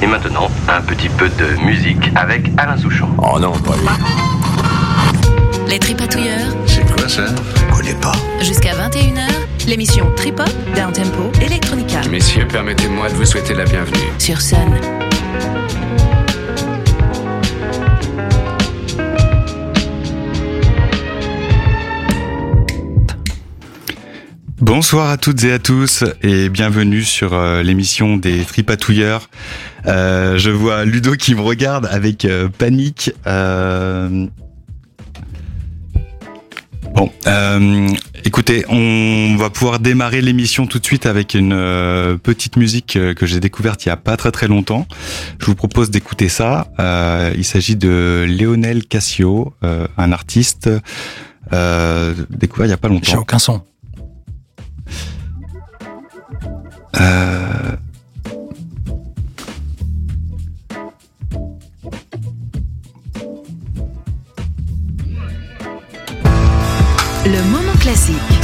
Et maintenant, un petit peu de musique avec Alain Souchon. Oh non, pas lui. Les Tripatouilleurs, C'est quoi ça? Je connais pas. jusqu'à 21h, l'émission Trip Hop, Down Tempo, Electronica. Messieurs, permettez-moi de vous souhaiter la bienvenue. Sur Sun. Bonsoir à toutes et à tous et bienvenue sur euh, l'émission des Tripatouilleurs. Euh, je vois Ludo qui me regarde avec euh, panique. Euh, Bon, écoutez, on va pouvoir démarrer l'émission tout de suite avec une petite musique que j'ai découverte il y a pas très très longtemps. Je vous propose d'écouter ça. Il s'agit de Lionel Cassio, un artiste découvert il y a pas J'ai longtemps. aucun son. Euh, Le moment classique.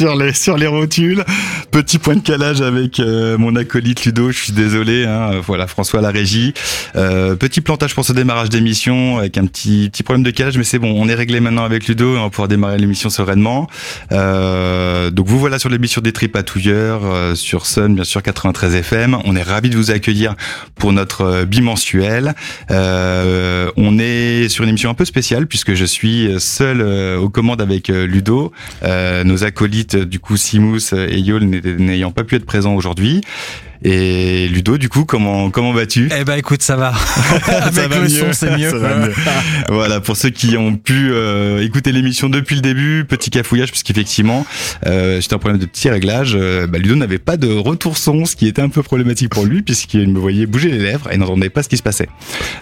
Sur les sur les rotules. Petit point de calage avec euh, mon acolyte Ludo. Je suis désolé. Hein, voilà François la régie. Euh, petit plantage pour ce démarrage d'émission avec un petit petit problème de calage, mais c'est bon. On est réglé maintenant avec Ludo on va pouvoir démarrer l'émission sereinement. Donc vous voilà sur l'émission des Tripatouilleurs sur Sun bien sûr 93 FM. On est ravi de vous accueillir pour notre bimensuel. on est sur une émission un peu spéciale puisque je suis seul euh, aux commandes avec euh, Ludo. Euh, nos acolytes, du coup, Simous et Yol n'ayant pas pu être présents aujourd'hui. Et Ludo, du coup, comment comment vas-tu? Eh ben, écoute, ça va. Avec le son, c'est mieux. voilà, pour ceux qui ont pu euh, écouter l'émission depuis le début, petit cafouillage, puisqu'effectivement, euh, j'étais un problème de petit réglage. Euh, bah, Ludo n'avait pas de retour son, ce qui était un peu problématique pour lui, puisqu'il me voyait bouger les lèvres et n'entendait pas ce qui se passait.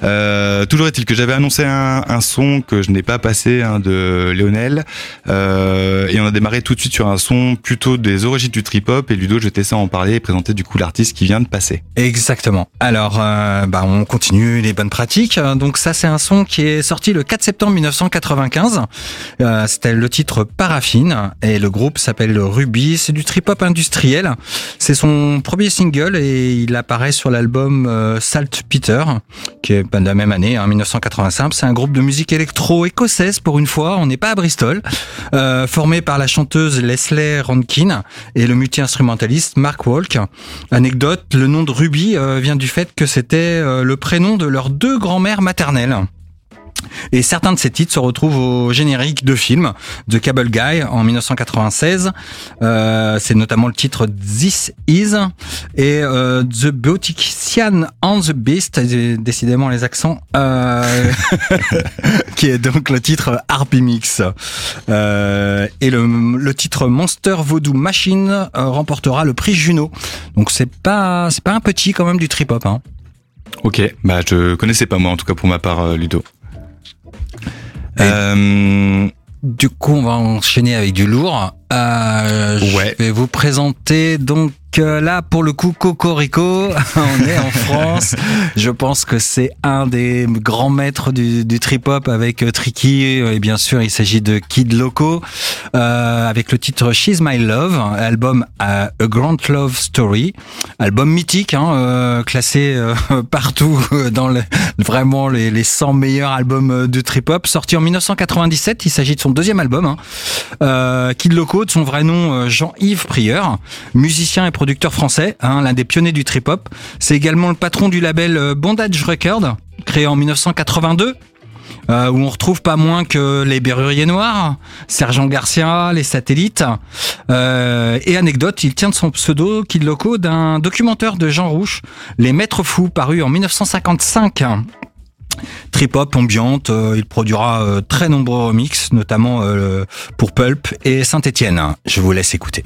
Euh, toujours est-il que j'avais annoncé un, un, son que je n'ai pas passé hein, de Lionel, euh, et on a démarré tout de suite sur un son plutôt des origines du trip-hop. Et Ludo, je ça en parler et présenter du coup l'artiste qui vient de passer. Exactement. Alors, bah, on continue les bonnes pratiques. Donc ça, c'est un son qui est sorti le 4 septembre 1995. Euh, C'était le titre Paraffine et le groupe s'appelle Ruby. C'est du trip-hop industriel. C'est son premier single et il apparaît sur l'album euh, Salt Peter, qui est de la même année, en hein, 1985. C'est un groupe de musique électro-écossaise pour une fois. On n'est pas à Bristol. Euh, formé par la chanteuse Leslie Ronkin et le multi-instrumentaliste Mark Walk. Anecdote le nom de Ruby euh, vient du fait que c'était euh, le prénom de leurs deux grand-mères maternelles. Et certains de ces titres se retrouvent au générique de film de Cable Guy en 1996. Euh, c'est notamment le titre This Is et euh, The Beautician and the Beast, décidément les accents, euh, qui est donc le titre Harpy Mix. Euh, et le, le, titre Monster Voodoo Machine euh, remportera le prix Juno. Donc c'est pas c'est pas un petit quand même du trip hop. Hein. Ok, bah je connaissais pas moi en tout cas pour ma part euh, Ludo. Euh, du coup, on va enchaîner avec du lourd. Euh, ouais. Je vais vous présenter donc là, pour le coup, Cocorico, on est en France. Je pense que c'est un des grands maîtres du, trip-hop avec euh, Tricky. Et bien sûr, il s'agit de Kid Loco, euh, avec le titre She's My Love, album euh, A Grand Love Story, album mythique, hein, classé partout dans vraiment les, les 100 meilleurs albums de trip-hop, sorti en 1997. Il s'agit de son deuxième album. Hein. Kid Loco, de son vrai nom Jean-Yves Prieur, musicien et producteur français, hein, l'un des pionniers du trip-hop. C'est également le patron du label euh, Bondage Records, créé en 1982. Euh, où on retrouve pas moins que les Berruriers Noirs, Sergent Garcia, les Satellites. Euh, et anecdote, il tient de son pseudo Kid Loco d'un documentaire de Jean Rouche, Les Maîtres Fous, paru en 1955. Trip-hop, ambiante, il produira très nombreux remixes, notamment pour Pulp et Saint-Étienne. Je vous laisse écouter.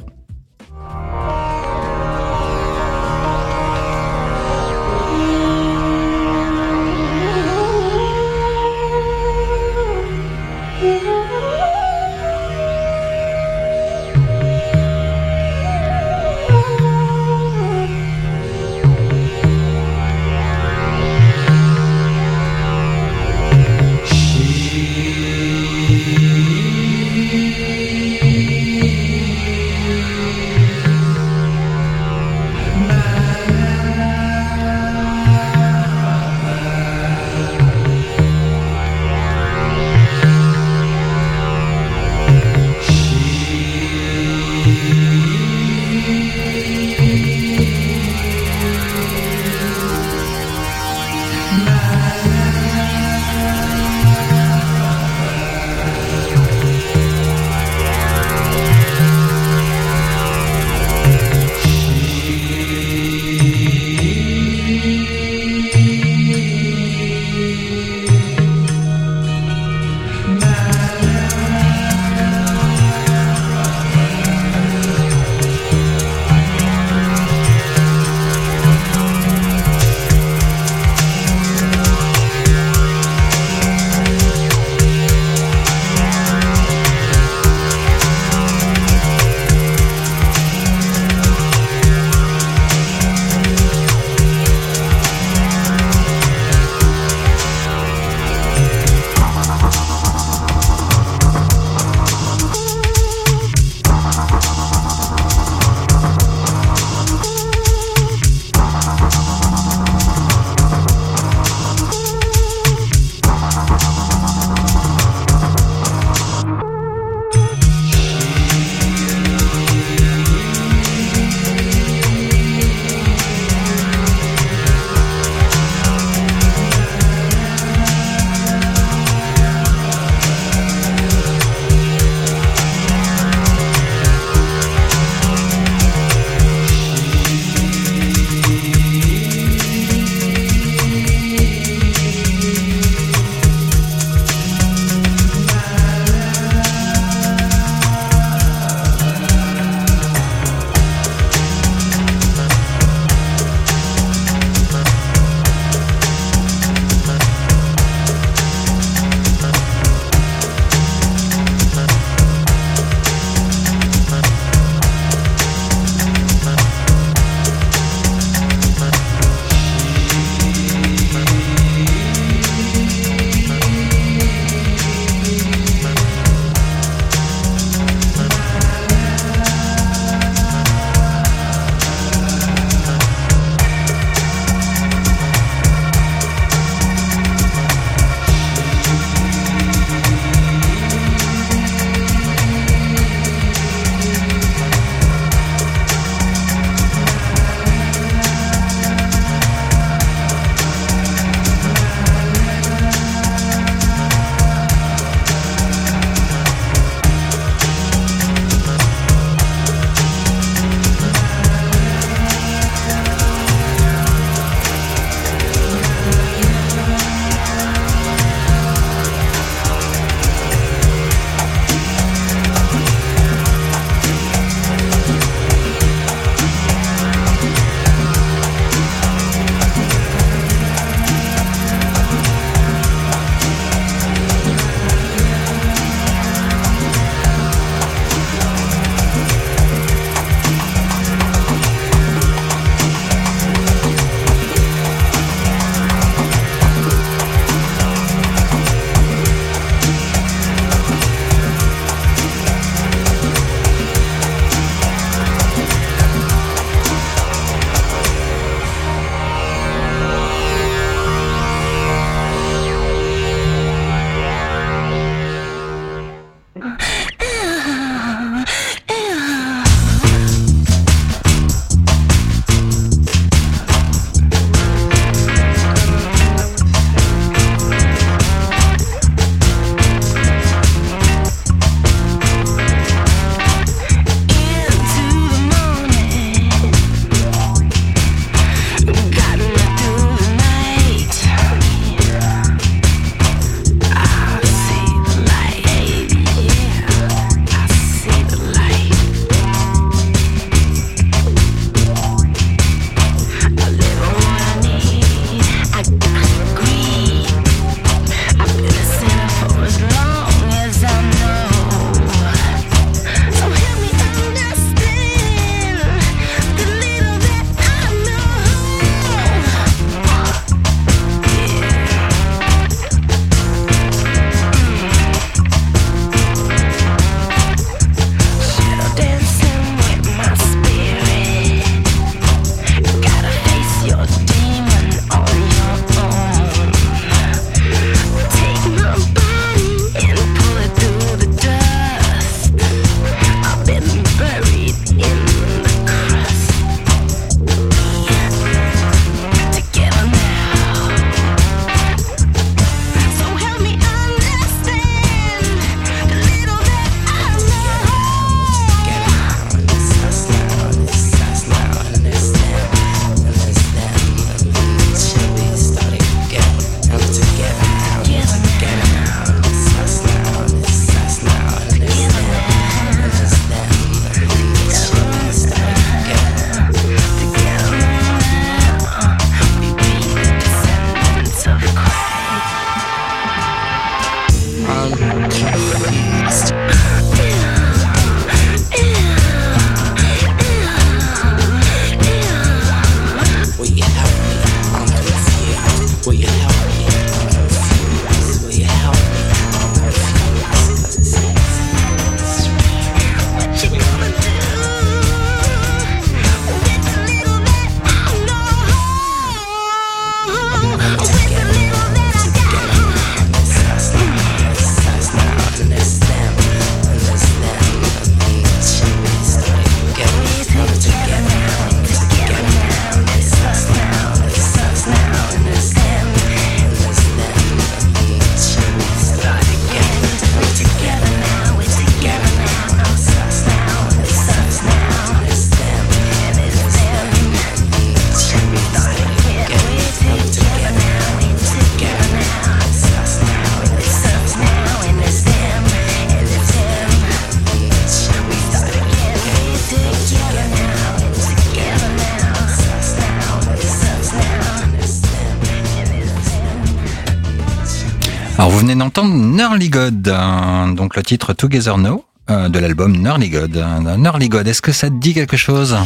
Euh, donc le titre Together Now euh, de l'album Nurly God. Euh, Nurly God, est-ce que ça te dit quelque chose?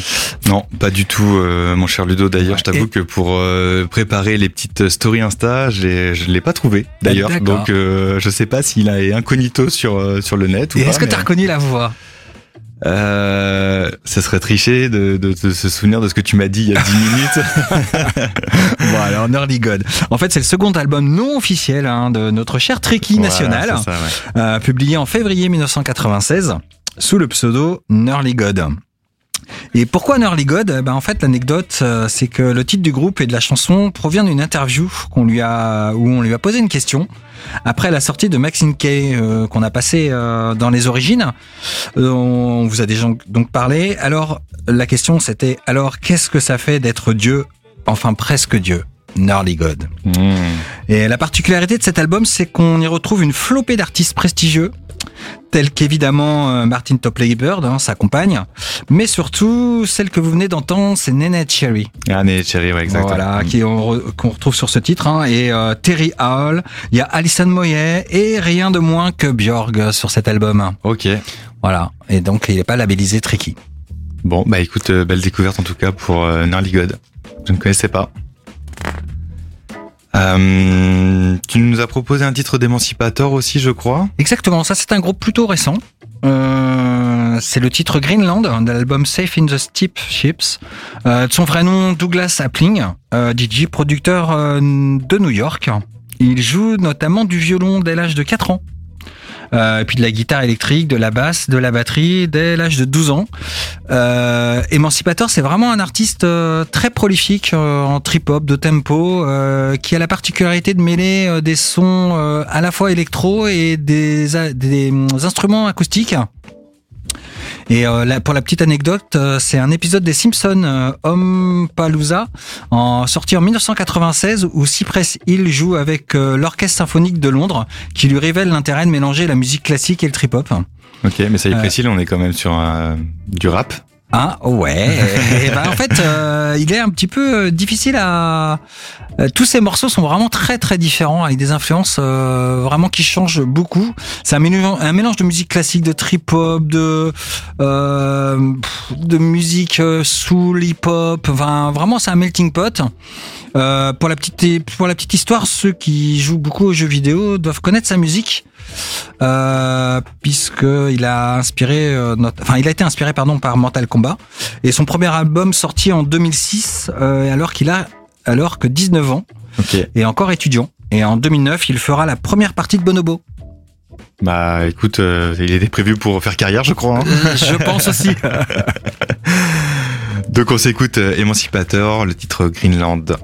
Non, pas du tout, mon cher Ludo. D'ailleurs, je t'avoue que pour préparer les petites stories Insta, je ne l'ai pas trouvé. D'ailleurs, donc je sais pas s'il est incognito sur sur le net. Est-ce que tu as reconnu la voix? Euh, ça serait tricher de, de, de, se souvenir de ce que tu m'as dit il y a 10 minutes. bon alors Nerdy God. En fait c'est le second album non officiel hein, de notre cher Tricky National, euh, publié en février 1996 sous le pseudo Nerly God. Et pourquoi Nerly God? Ben En fait, l'anecdote, euh, c'est que le titre du groupe et de la chanson provient d'une interview qu'on lui a, où on lui a posé une question après la sortie de Maxine Kay euh, qu'on a passé euh, dans les origines. on vous a déjà donc parlé. Alors la question c'était alors qu'est-ce que ça fait d'être Dieu, enfin presque Dieu Gnarly God? Hmm. Et la particularité de cet album, c'est qu'on y retrouve une flopée d'artistes prestigieux, tels qu'évidemment euh, Martin Topley Bird, hein, sa compagne, mais surtout celle que vous venez d'entendre, c'est Nene Cherry. Ah, Nene Cherry, ouais, exactement. Voilà, qui qu'on retrouve sur ce titre, hein, et euh, Terry Hall, il y a Alison Moyet, et rien de moins que Björg sur cet album. Ok. Voilà, et donc il n'est pas labellisé Tricky. Bon, bah écoute, euh, belle découverte en tout cas pour euh, God. Je ne connaissais pas. Euh, tu nous as proposé un titre d'émancipateur aussi, je crois. Exactement, ça c'est un groupe plutôt récent. Euh, c'est le titre Greenland de l'album Safe in the Steep Ships. Euh, de son vrai nom Douglas Appling, euh, DJ, producteur euh, de New York. Il joue notamment du violon dès l'âge de 4 ans. Euh, et puis de la guitare électrique, de la basse, de la batterie dès l'âge de 12 ans. Euh, Emancipator, c'est vraiment un artiste euh, très prolifique euh, en trip-hop, de tempo, euh, qui a la particularité de mêler des sons à la fois électro et des, des instruments acoustiques. Et euh, pour la petite anecdote, euh, c'est un épisode des Simpsons, euh, Homme Palooza, en, sorti en 1996, où Cypress Hill joue avec euh, l'Orchestre Symphonique de Londres, qui lui révèle l'intérêt de mélanger la musique classique et le trip-hop. Ok, mais ça Cypress Hill, on est quand même sur du rap. Ah ouais. et ben, en fait, euh, il est un petit peu euh, difficile à. Euh, tous ces morceaux sont vraiment très très différents avec des influences vraiment qui changent beaucoup. C'est un mélange, un mélange de musique classique, de trip hop, de de musique soul, hip hop. Enfin, vraiment, c'est un melting pot. Euh, pour la petite pour la petite histoire, ceux qui jouent beaucoup aux jeux vidéo doivent connaître sa musique, euh, puisque il a inspiré, euh, enfin il a été inspiré pardon par Mortal Kombat et son premier album sorti en 2006, euh, alors qu'il a alors que 19 ans et encore étudiant. Et en 2009, il fera la première partie de Bonobo. Bah écoute, il était prévu pour faire carrière, je crois. Hein. je pense aussi. Donc on s'écoute Émancipateur, le titre Greenland.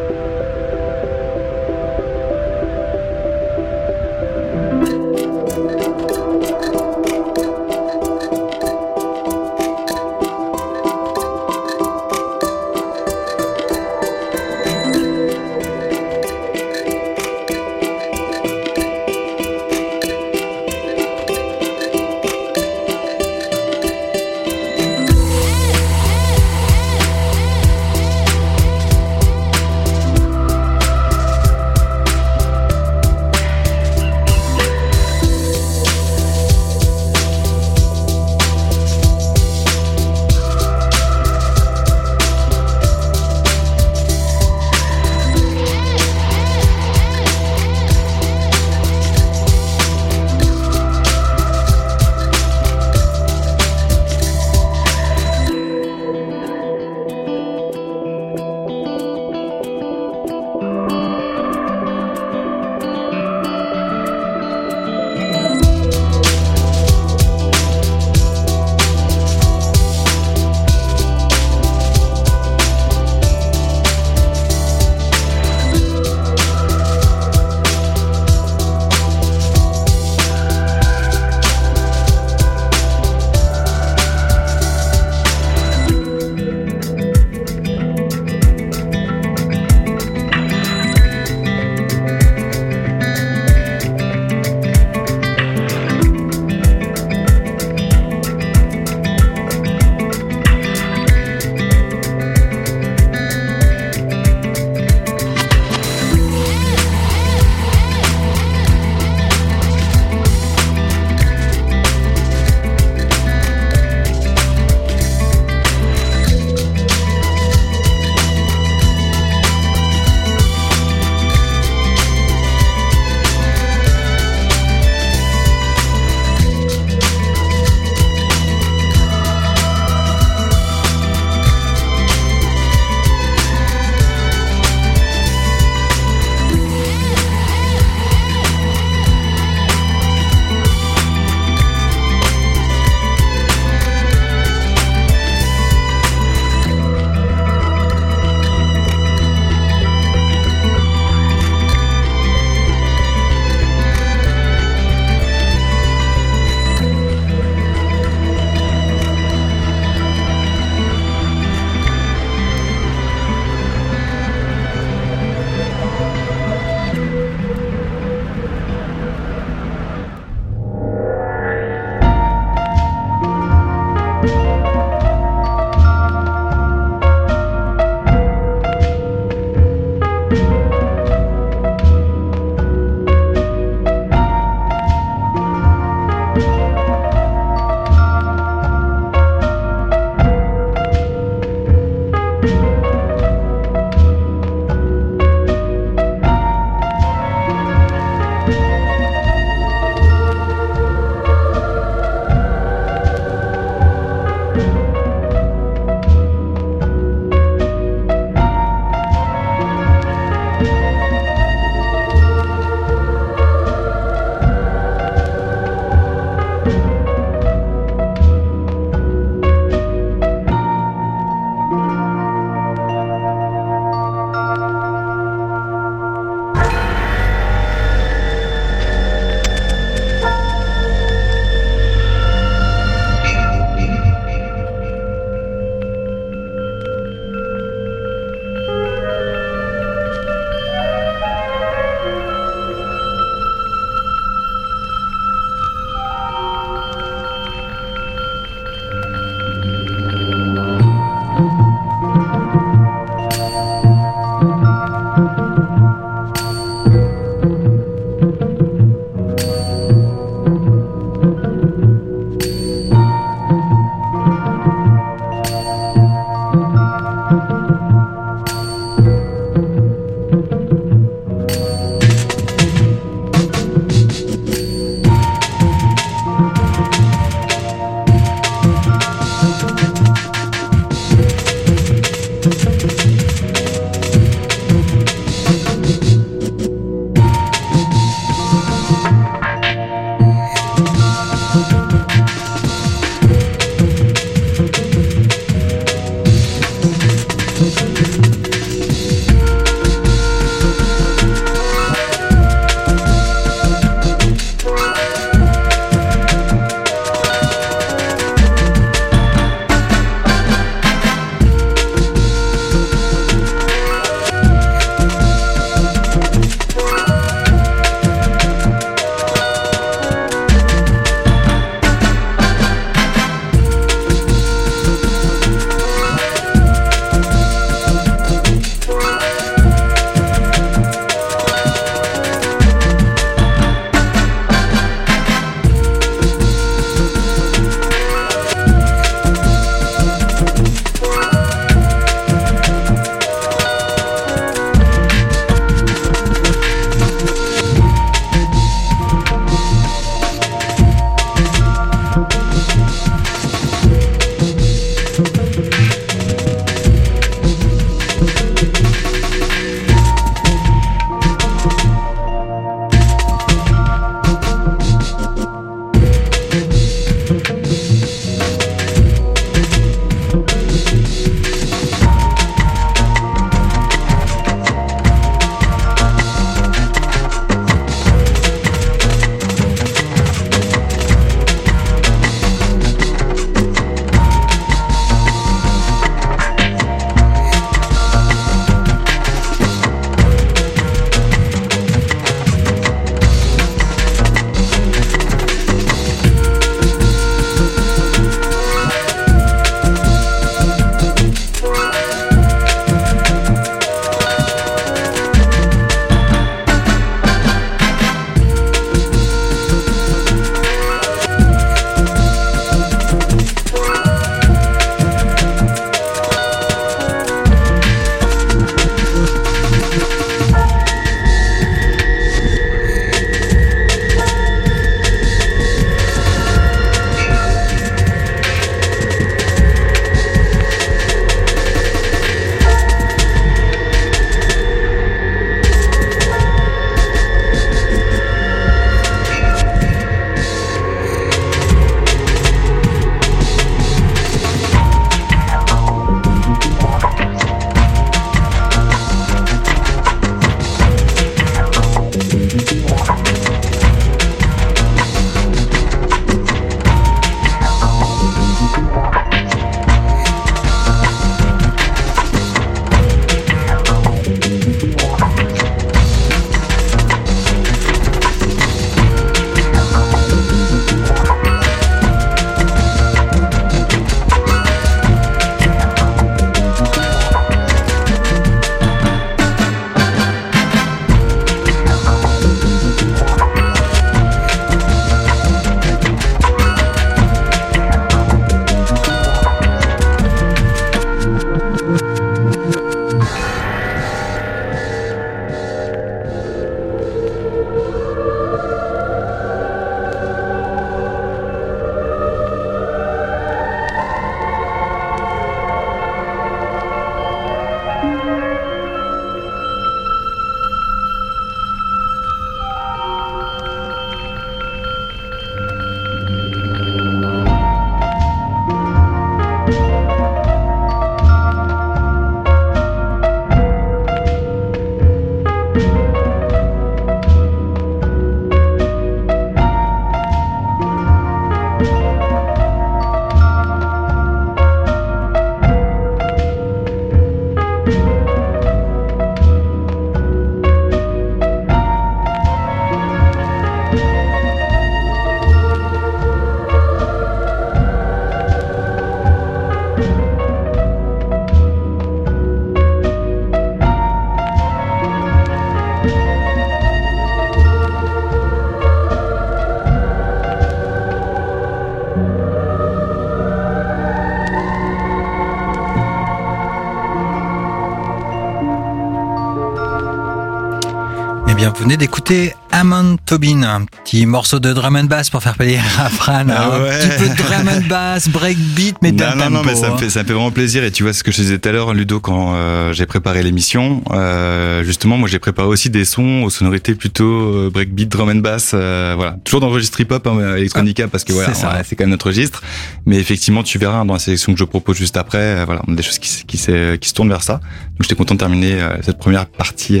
D'écouter Amon Tobin, un petit morceau de drum and bass pour faire plaisir à Fran. Ah un ouais. petit peu de drum and bass, breakbeat, mais Non, non, non, tempo, mais ça me hein. fait, ça me fait vraiment plaisir. Et tu vois ce que je disais tout à l'heure, Ludo, quand euh, j'ai préparé l'émission, euh, justement, moi j'ai préparé aussi des sons aux sonorités plutôt euh, breakbeat, drum and bass, voilà, toujours dans le registre hip-hop, hein, electronica, parce que voilà, c'est quand même notre registre. Mais effectivement, tu verras hein, dans la sélection que je propose juste après, voilà, on a des choses qui, qui, se- qui se tournent vers ça. Donc j'étais content de terminer cette première partie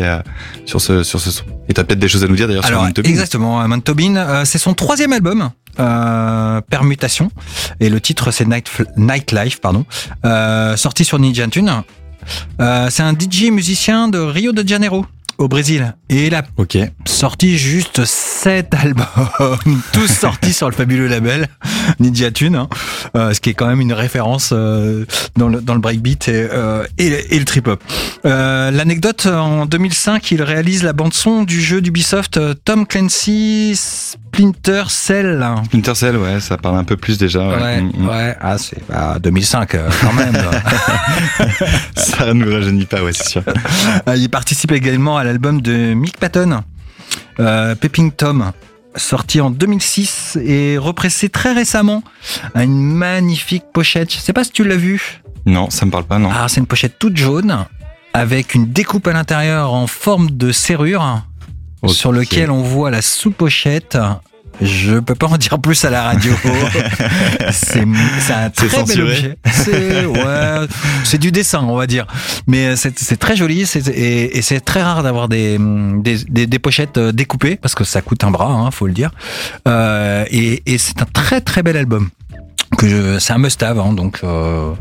sur ce sur ce son. Et t'as peut-être des choses à nous dire d'ailleurs Alors, exactement, Amon Tobin, euh, c'est son troisième album, euh, Permutation, et le titre c'est Night, Nightlife, pardon, euh, sorti sur Ninja Tune. Euh, c'est un DJ musicien de Rio de Janeiro, au Brésil, et il a Ok. sorti juste 7 albums, tous sortis sur le fabuleux label Ninja Tune, hein, euh, ce qui est quand même une référence euh, dans, le, dans le breakbeat et, euh, et, et le trip-hop. L'anecdote, en 2005, il réalise la bande-son du jeu d'Ubisoft Tom Clancy Splinter Cell. Splinter Cell, ouais, ça parle un peu plus déjà. Ouais, Ouais, Mm, mm. ouais, ah, c'est bah, 2005 euh, quand même. Ça nous rajeunit pas, ouais, c'est sûr. Il participe également à l'album de Mick Patton, euh, Pepping Tom, sorti en 2006 et repressé très récemment à une magnifique pochette. Je sais pas si tu l'as vu. Non, ça me parle pas, non. Ah, c'est une pochette toute jaune avec une découpe à l'intérieur en forme de serrure sur lequel on voit la sous-pochette. Je peux pas en dire plus à la radio. c'est un très bel objet. C'est ouais, du dessin, on va dire. Mais c'est c'est très joli et, et c'est très rare d'avoir des, des, des, des pochettes euh, découpées parce que ça coûte un bras, hein, faut le dire. Euh, et et c'est un très très bel album. Que je- c'est un must-have, hein, donc euh,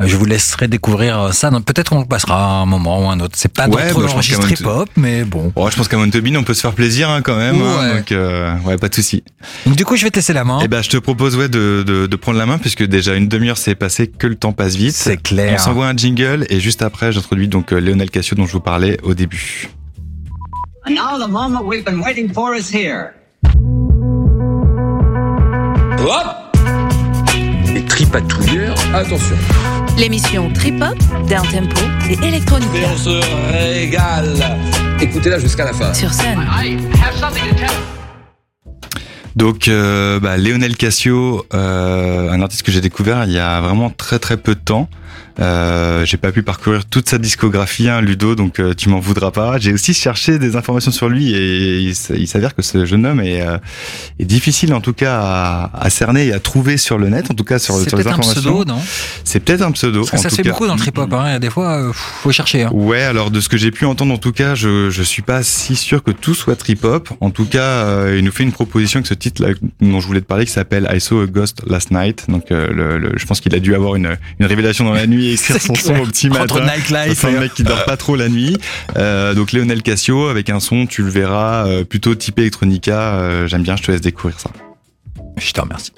je vous laisserai découvrir ça. Donc, Peut-être qu'on le passera à un moment ou un autre. C'est pas Ouais, trop bah, moment- hip-hop, mais bon. Bon, je pense qu'à Montobin, on peut se faire plaisir hein, quand même. hein, Ouais. donc, euh, ouais, pas de souci. Donc, du coup, je vais te laisser la main. Eh ben, je te propose ouais de, de, de prendre la main puisque déjà une demi-heure s'est passée, que le temps passe vite. C'est clair. On s'envoie un jingle et juste après, j'introduis donc euh, Lionel Cassio dont je vous parlais au début. And now the moment we've been waiting for is here. Les tripatouilleurs, attention. L'émission Trip Hop, Down Tempo et Electronica on se régale. Écoutez-la jusqu'à la fin. sur scène. Donc, euh, bah, Lionel Cassio, euh, un artiste que j'ai découvert il y a vraiment très très peu de temps. Euh, j'ai pas pu parcourir toute sa discographie, hein, Ludo, donc euh, tu m'en voudras pas. J'ai aussi cherché des informations sur lui et il, s'avère que ce jeune homme est, euh, est difficile en tout cas à, à cerner et à trouver sur le net, en tout cas sur, C'est sur les peut-être un informations. pseudo, non? C'est peut-être un pseudo. Parce que ça se fait beaucoup dans le trip-hop. Hein. Des fois, euh, faut chercher. Hein. Ouais, alors de ce que j'ai pu entendre en tout cas, je je suis pas si sûr que tout soit trip hop. En tout cas, euh, il nous fait une proposition avec ce titre là dont je voulais te parler qui s'appelle I Saw a Ghost Last Night. Donc euh, le, le- je pense qu'il a dû avoir une une révélation dans la nuit et écrire son son au petit Entre matin. nightlife C'est un mec qui dort pas trop la nuit. Euh, donc Lionel Cassio avec un son, tu le verras euh, plutôt type electronica. Euh, J'aime bien, je te laisse découvrir ça. Je te remercie.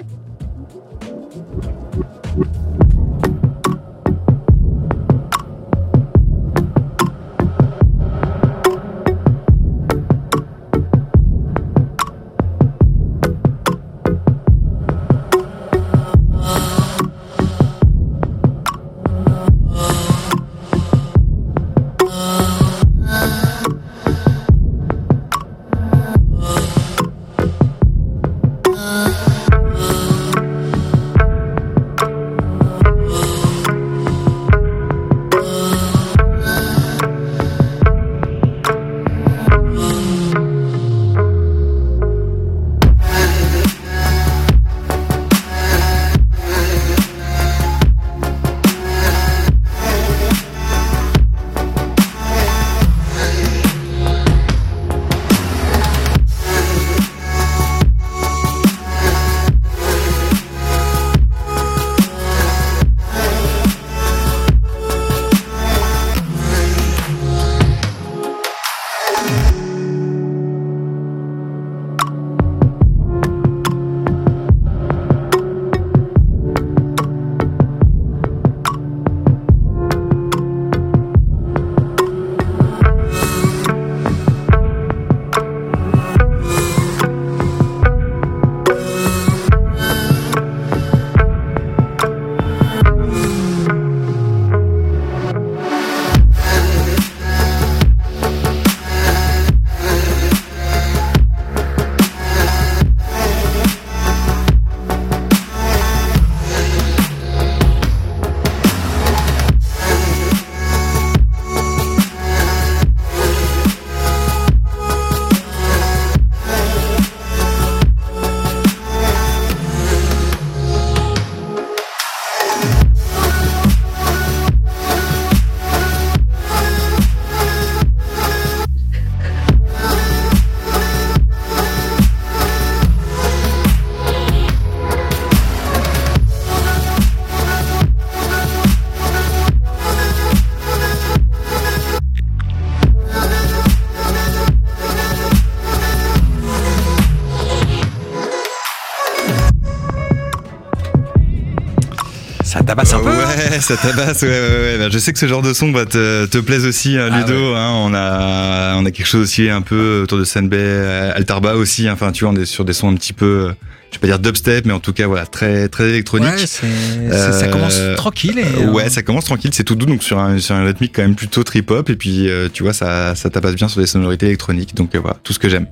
Ça tabasse. Ouais, ouais, ouais. Bah, je sais que ce genre de son va te, te plaise aussi, hein, Ah Ludo. Hein, on a, on a quelque chose aussi un peu autour de Senbei, Altarba aussi. hein. Enfin, tu vois, on est sur des sons un petit peu, je vais pas dire dubstep, mais en tout cas, voilà, très, très électronique. Ouais, ça commence Euh, tranquille. Et, Euh, euh, ouais, ça commence tranquille, c'est tout doux, donc sur un, sur un rythmique quand même plutôt trip-hop, et puis euh, tu vois, ça, ça tapasse bien sur des sonorités électroniques, donc euh, voilà, tout ce que j'aime.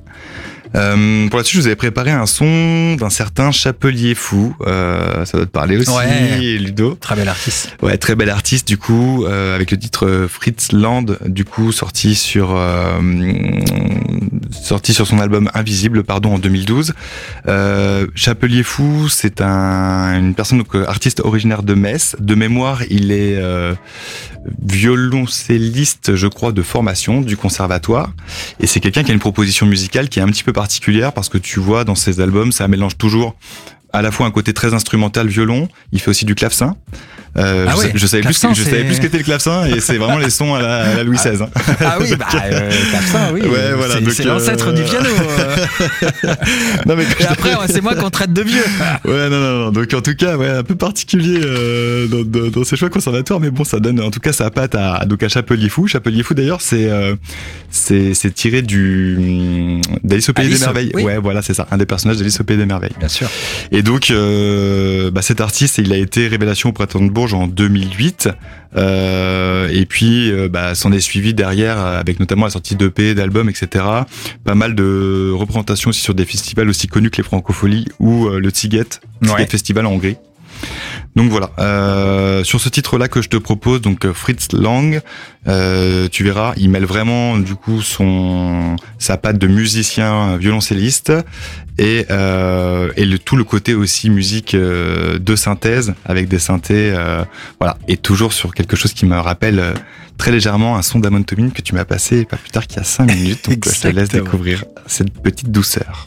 Euh, pour la suite, je vous avais préparé un son d'un certain Chapelier Fou, euh, ça doit te parler aussi, Ouais. Ludo. Très bel artiste. Ouais, très bel artiste du coup, euh, avec le titre Fritz Land, du coup sorti sur euh, sorti sur son album Invisible, pardon, en 2012. Euh, Chapelier Fou, c'est un, une personne donc, euh, artiste originaire de Metz. De mémoire, il est euh, violoncelliste, je crois, de formation du conservatoire. Et c'est quelqu'un qui a une proposition musicale qui est un petit peu particulière parce que tu vois dans ses albums, ça mélange toujours à la fois un côté très instrumental violon, il fait aussi du clavecin. Euh, Ah je, savais plus, que- je savais plus ce qu'était le clavecin et c'est vraiment les sons à la, à la Louis XVI. hein. Ah oui, bah, euh, clavecin, oui. Ouais, voilà, c'est, c'est euh, l'ancêtre du piano. euh. Non mais Et après, ouais, c'est moi qu'on traite de vieux. Ouais, non, non, non. Donc, en tout cas, ouais, un peu particulier dans, dans, dans ces choix conservatoires, mais bon, ça donne en tout cas sa patte à, à- donc à Chapelier Fou. Chapelier Fou, d'ailleurs, c'est c'est tiré du hum, d'Alice au pays Alice, des merveilles. oui. Ouais, voilà, c'est ça, un des personnages d'Alice au pays des merveilles. Bien sûr. Et donc, bah, cet artiste, il a été révélation au Printemps de Bourges en 2008. Euh, et puis, euh, bah, s'en est suivi derrière, euh, avec notamment la sortie d'EP, d'albums, etc. Pas mal de représentations aussi sur des festivals aussi connus que les Francopholies ou euh, le Ouais. Festival en Hongrie. Donc voilà, euh, sur ce titre-là que je te propose, donc euh, Fritz Lang, euh, tu verras, il mêle vraiment du coup son sa patte de musicien violoncelliste et euh, et le tout le côté aussi musique euh, de synthèse avec des synthés, euh, voilà, et toujours sur quelque chose qui me rappelle euh, très légèrement un son d'Amon Tomin que tu m'as passé pas plus tard qu'il y a cinq minutes, donc euh, je te laisse découvrir cette petite douceur.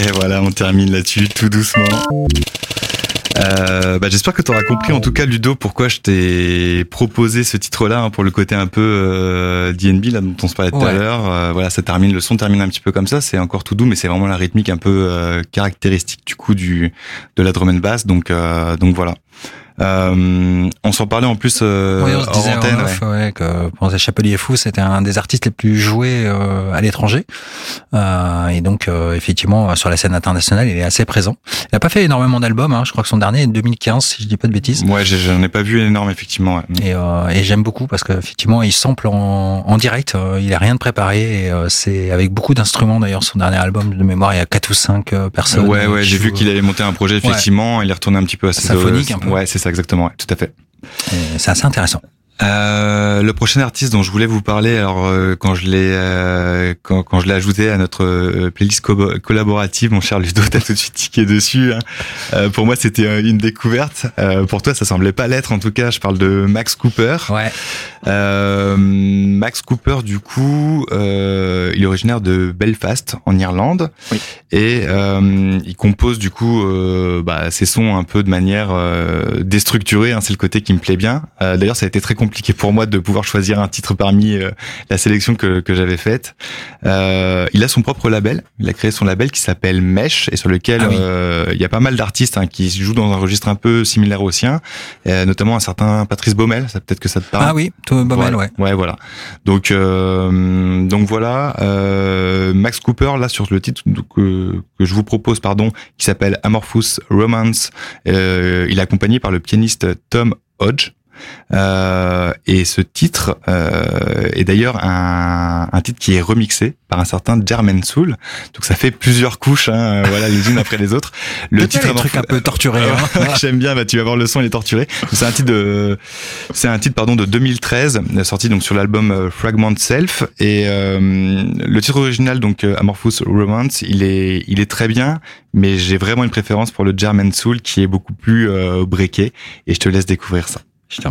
Ouais, voilà, on termine là-dessus tout doucement. Euh, bah, J'espère que tu auras compris en tout cas Ludo pourquoi je t'ai proposé ce titre-là hein, pour le côté un peu euh, DNB là dont on se parlait tout à l'heure. Euh, voilà, ça termine, le son termine un petit peu comme ça. C'est encore tout doux, mais c'est vraiment la rythmique un peu euh, caractéristique du coup du de la drum and bass. Donc donc voilà. Euh, on s'en parlait en plus euh, oui, on se disait antenne, en off, ouais. que Chapelier Fou, c'était un des artistes les plus joués euh, à l'étranger. Euh, et donc, euh, effectivement, sur la scène internationale, il est assez présent. Il n'a pas fait énormément d'albums. Hein. Je crois que son dernier est 2015, si je dis pas de bêtises. Ouais, j'en ai pas vu énorme, effectivement. Ouais. Et, euh, et j'aime beaucoup parce qu'effectivement, il sample en, en direct. il a rien de préparé. Et c'est avec beaucoup d'instruments. D'ailleurs, son dernier album de mémoire, il y a quatre ou cinq personnes. Ouais, ouais, j'ai vu qu'il allait monter un projet, effectivement. Ouais. Il est retourné un petit peu à ses symphonique, un peu. Ouais, c'est ça exactement, ouais, tout à fait. C'est assez intéressant. Euh, le prochain artiste dont je voulais vous parler, alors euh, quand je l'ai euh, quand, quand je l'ai ajouté à notre euh, playlist co collaborative, mon cher Ludo, t'as tout de suite tiqué dessus. Hein. pour moi, c'était une découverte. pour toi, ça semblait pas l'être. En tout cas, je parle de Max Cooper. Ouais. Max Cooper, du coup, il est originaire de Belfast, en Irlande, oui. et il compose du coup bah, ses sons un peu de manière déstructurée. Hein, C'est le côté qui me plaît bien. D'ailleurs, ça a été très compliqué compliqué pour moi de pouvoir choisir un titre parmi euh, la sélection que, que j'avais faite. Euh, il a son propre label. Il a créé son label qui s'appelle Mesh et sur lequel ah oui. euh, il y a pas mal d'artistes hein, qui jouent dans un registre un peu similaire au sien, euh, notamment un certain Patrice Baumel. Ça peut-être que ça te parle. Ah oui, Baumel, voilà. ouais. Ouais, voilà. Donc euh, donc voilà. Max Cooper là sur le titre que, que je vous propose, pardon, qui s'appelle Amorphous Romance. il est accompagné par le pianiste Tom Hodge. Euh, et ce titre euh, est d'ailleurs un, un, titre qui est remixé par un certain Jermaine Soul. Donc ça fait plusieurs couches, hein, voilà, les unes après les autres. Le titre un truc un peu torturé. Hein. J'aime bien. Bah, tu vas voir le son, il est torturé. C'est un titre de, c'est un titre pardon de 2013, sorti donc sur l'album Fragment Self. Et euh, le titre original donc Amorphous Romance, il est, il est très bien, mais j'ai vraiment une préférence pour le Jermaine Soul qui est beaucoup plus euh, breaké. Et je te laisse découvrir ça. Je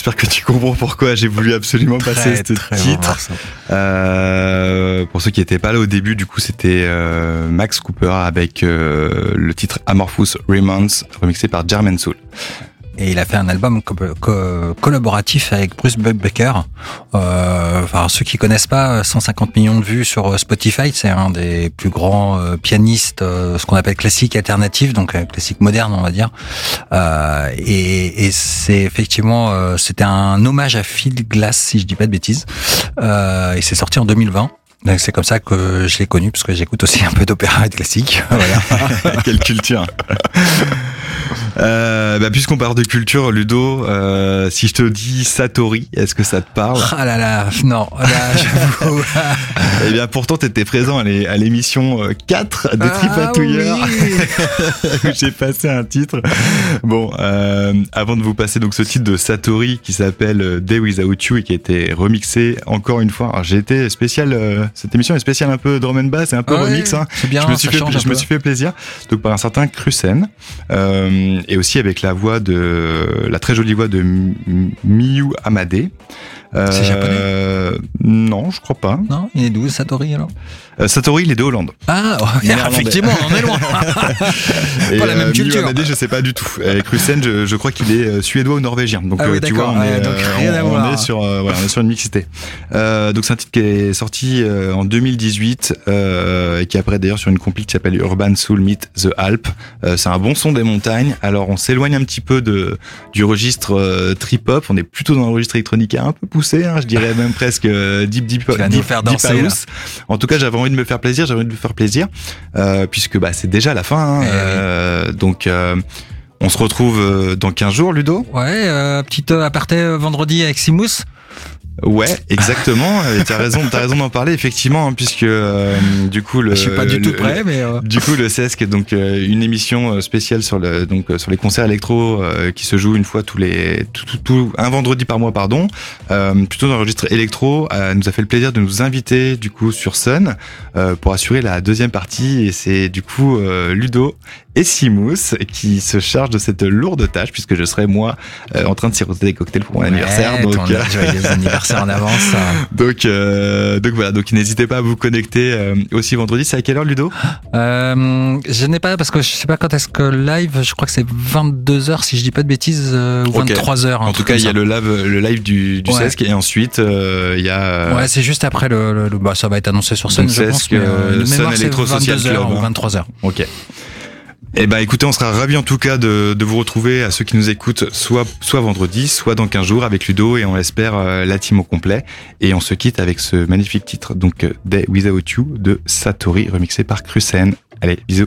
j'espère que tu comprends pourquoi j'ai voulu absolument passer ce titre. Euh, pour ceux qui n'étaient pas là au début, du coup, c'était euh, Max Cooper avec euh, le titre Amorphous Remonds, remixé par German Soul. Et il a fait un album collaboratif avec Bruce Becker. Euh, enfin, ceux qui connaissent pas, 150 millions de vues sur Spotify, c'est un des plus grands euh, pianistes, euh, ce qu'on appelle classique alternatif, donc euh, classique moderne, on va dire. et, et c'est effectivement, c'était un hommage à Phil Glass, si je dis pas de bêtises. et c'est sorti en 2020. C'est comme ça que je l'ai connu, parce que j'écoute aussi un peu d'opéra et de classique. Voilà. Quelle culture euh, bah, Puisqu'on parle de culture, Ludo, euh, si je te dis Satori, est-ce que ça te parle? Ah là là, non, là, Eh bien, pourtant, tu étais présent à l'émission 4 euh, des ah, Tripatouilleurs, où j'ai passé un titre. Bon, euh, avant de vous passer donc ce titre de Satori qui s'appelle euh, Day Without You et qui a été remixé encore une fois. j'ai été spécial, euh, cette émission est spéciale un peu drum and bass et un peu remix. Hein. Bien, je me suis fait, je me suis fait plaisir. Donc par un certain Crusen. Euh, et aussi avec la voix de la très jolie voix de Miyu Amade. C'est japonais Non, je crois pas. Non, il est d'où Satori alors? Euh, Satori, il est de Hollande. Ah, effectivement, on est loin. pas la même euh, culture. Amade, je sais pas du tout. Et Crusen, je, je crois qu'il est euh, suédois ou norvégien. Donc, ah tu vois, on, est, donc, on, on est sur, voilà, on est sur une mixité. donc, c'est un titre qui est sorti en 2018 et qui est après d'ailleurs sur une compil qui s'appelle Urban Soul Meet the Alp. c'est un bon son des montagnes. Alors, on s'éloigne un petit peu de du registre trip hop. On est plutôt dans le registre électronique un peu poussé. Hein, je dirais même presque deep deep, deep, deep, faire danser, house. En tout cas, j'avais envie de me faire plaisir, j'ai envie de me faire plaisir, euh, puisque bah, c'est déjà la fin. Hein, eh euh, donc euh, on se retrouve dans 15 jours, Ludo. Ouais, petite aparté vendredi avec Simous. Ouais, exactement. tu as raison, as raison d'en parler effectivement, hein, puisque euh, du coup le. Je suis pas du tout prêt, mais. Euh... Du coup, le CESC est donc euh, une émission euh, spéciale sur le donc sur les concerts électro qui se joue une fois tous les tout, tout, tout un vendredi par mois, pardon. plutôt dans le registre électro, nous a fait le plaisir de nous inviter du coup sur Sun pour assurer la deuxième partie et c'est du coup Ludo et Simous qui se charge de cette lourde tâche puisque je serai moi en train de siroter des cocktails pour mon anniversaire. Donc, anniversaire en avance. donc, euh, donc voilà, donc n'hésitez pas à vous connecter euh, aussi vendredi. C'est à quelle heure, Ludo? Euh, Je n'ai pas parce que je sais pas quand est-ce que live. Je crois que c'est 22 h si je dis pas de bêtises ou 23 h En tout cas, il y a le live, le live du, du CESC et ensuite il y a. Ouais, c'est juste après le. bah, ça va être annoncé sur scène. Je pense. Mais, le Sun Electro Social Club. Ou 23 h Ok. Eh ben, écoutez, on sera ravis en tout cas de, de, vous retrouver à ceux qui nous écoutent, soit soit vendredi, soit dans 15 jours avec Ludo et on espère euh, la team au complet. Et on se quitte avec ce magnifique titre, donc euh, Day Without You de Satori, remixé par Crusen. Allez, bisous.